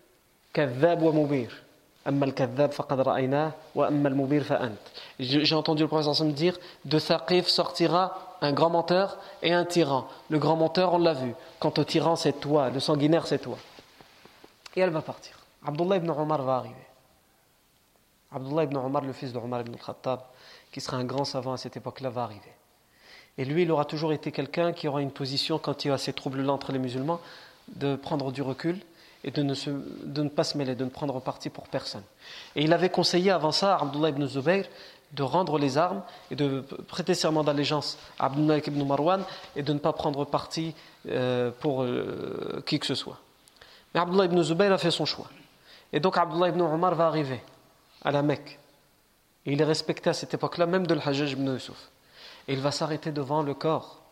كذاب ومبير أما الكذاب فقد رأيناه وأما المبير فأنت J'ai entendu le professeur me dire de Thaqif sortira un grand menteur et un tyran. Le grand menteur, on l'a vu. Quant au tyran, c'est toi. Le sanguinaire, c'est toi. Et elle va partir. Abdullah ibn Omar va arriver. Abdullah ibn Omar, le fils de Omar ibn al-Khattab, qui sera un grand savant à cette époque-là, va arriver. Et lui, il aura toujours été quelqu'un qui aura une position, quand il y a ces troubles-là entre les musulmans, de prendre du recul et de ne, pas se mêler, de ne prendre parti pour personne. Et il avait conseillé avant ça à Abdullah ibn Zubayr de rendre les armes et de prêter serment d'allégeance à Abdullah ibn Marwan et de ne pas prendre parti euh, pour euh, qui que ce soit. Mais Abdullah ibn Zubayr a fait son choix. Et donc Abdullah ibn Omar va arriver à la Mecque. Et il est respecté à cette époque-là même de l'Hajjaj ibn Yusuf. Et il va s'arrêter devant le corps,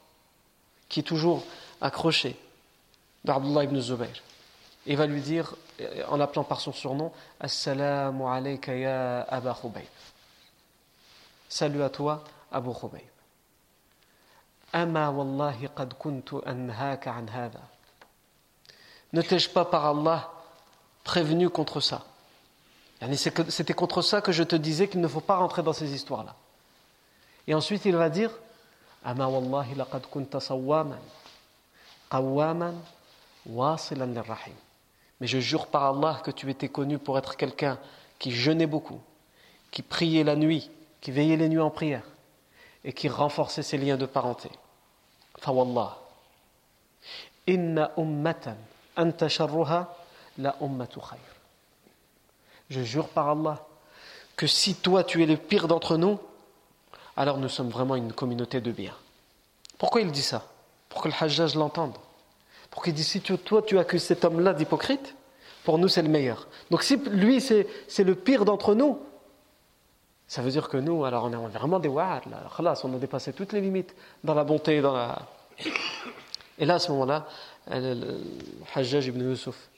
qui est toujours accroché d'Abdullah ibn Zubayr. Il va lui dire, en l'appelant par son surnom, Assalamu alayka ya Aba Khubayb. Salut à toi, Abu Khubayb. Ama wallahi qad kuntu an. Ne t'ai-je pas par Allah prévenu contre ça? C'était contre ça que je te disais qu'il ne faut pas rentrer dans ces histoires-là. Et ensuite il va dire Ama wallahi laqad kunta sawwaman qawwaman wasilan lirrahim. Mais je jure par Allah que tu étais connu pour être quelqu'un qui jeûnait beaucoup, qui priait la nuit, qui veillait les nuits en prière et qui renforçait ses liens de parenté. Fawallah. Inna ummatan anta sharruha la khayr. Je jure par Allah que si toi tu es le pire d'entre nous, alors nous sommes vraiment une communauté de bien. Pourquoi il dit ça? Pour que le Hajjaj l'entende. Pour qu'il dise si toi tu accuses cet homme-là d'hypocrite, pour nous c'est le meilleur. Donc si lui c'est le pire d'entre nous, ça veut dire que nous, alors on est vraiment des wa'ad, là. on a dépassé toutes les limites dans la bonté, dans la. Et là, à ce moment-là, le Hajjaj ibn Yusuf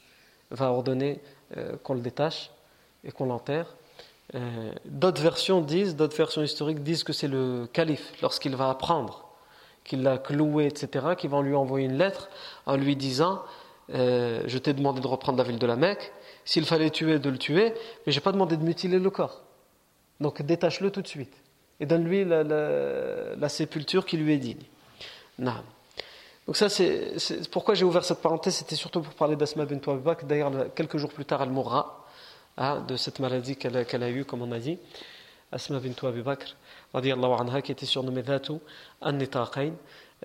va ordonner euh, qu'on le détache et qu'on l'enterre. Euh, d'autres versions disent, d'autres versions historiques disent que c'est le calife, lorsqu'il va apprendre qu'il l'a cloué, etc., qui va lui envoyer une lettre en lui disant euh, Je t'ai demandé de reprendre la ville de la Mecque, s'il fallait tuer, de le tuer, mais je n'ai pas demandé de mutiler le corps. Donc détache-le tout de suite et donne-lui la, sépulture qui lui est digne. Donc ça, c'est pourquoi j'ai ouvert cette parenthèse, c'était surtout pour parler d'Asma bint Bakr. D'ailleurs, quelques jours plus tard, elle mourra. Hein, de cette maladie qu'elle a eue, comme on a dit. Asma bint Abi Bakr, anha, qui était surnommée Dhatu an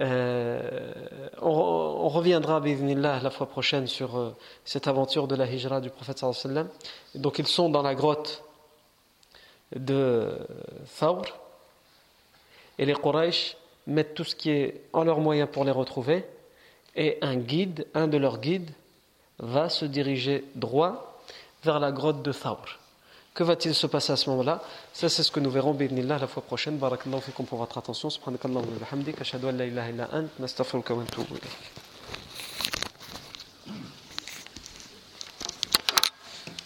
euh, on, on, reviendra la fois prochaine sur euh, cette aventure de la hijra du prophète sallallahu Donc ils sont dans la grotte de Thawr et les Quraysh mettent tout ce qui est en leur moyen pour les retrouver et un guide, un de leurs guides va se diriger droit vers la grotte de Thawr. Que va-t-il se passer à ce moment-là? Ça, c'est ce que nous verrons, la fois prochaine. Barakallahu fikum pour votre attention. Subhanakallahu wa bihamdik. Ashhadu an la ilaha illa ant. Nastaghfiruka wa.